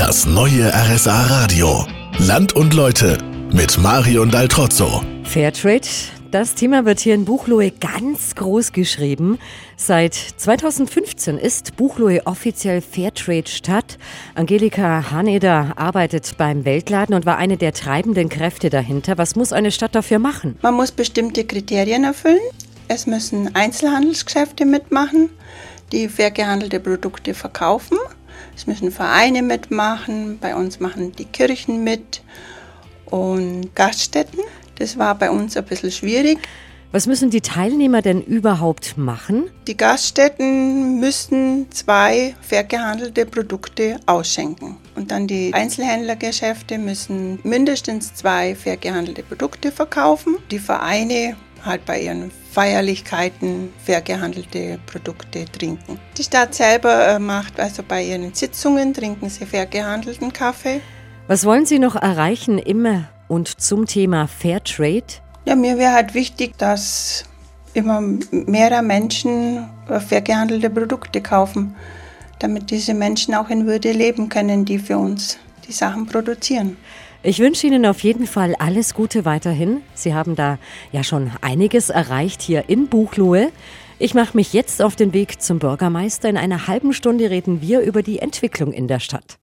Das neue RSA Radio. Land und Leute mit Marion Daltrozzo. Fairtrade, das Thema wird hier in Buchloe ganz groß geschrieben. Seit 2015 ist Buchloe offiziell Fairtrade-Stadt. Angelika Haneder arbeitet beim Weltladen und war eine der treibenden Kräfte dahinter. Was muss eine Stadt dafür machen? Man muss bestimmte Kriterien erfüllen. Es müssen Einzelhandelsgeschäfte mitmachen, die fair gehandelte Produkte verkaufen. Es müssen Vereine mitmachen. Bei uns machen die Kirchen mit und Gaststätten. Das war bei uns ein bisschen schwierig. Was müssen die Teilnehmer denn überhaupt machen? Die Gaststätten müssen zwei fair gehandelte Produkte ausschenken. Und dann die Einzelhändlergeschäfte müssen mindestens zwei fair gehandelte Produkte verkaufen. Die Vereine halt bei ihren Feierlichkeiten fair gehandelte Produkte trinken. Die Stadt selber äh, macht also bei ihren Sitzungen trinken sie fair gehandelten Kaffee. Was wollen Sie noch erreichen im und zum Thema Fairtrade? Ja, mir wäre halt wichtig, dass immer mehr Menschen fair gehandelte Produkte kaufen, damit diese Menschen auch in Würde leben können, die für uns die Sachen produzieren. Ich wünsche Ihnen auf jeden Fall alles Gute weiterhin. Sie haben da ja schon einiges erreicht hier in Buchloe. Ich mache mich jetzt auf den Weg zum Bürgermeister. In einer halben Stunde reden wir über die Entwicklung in der Stadt.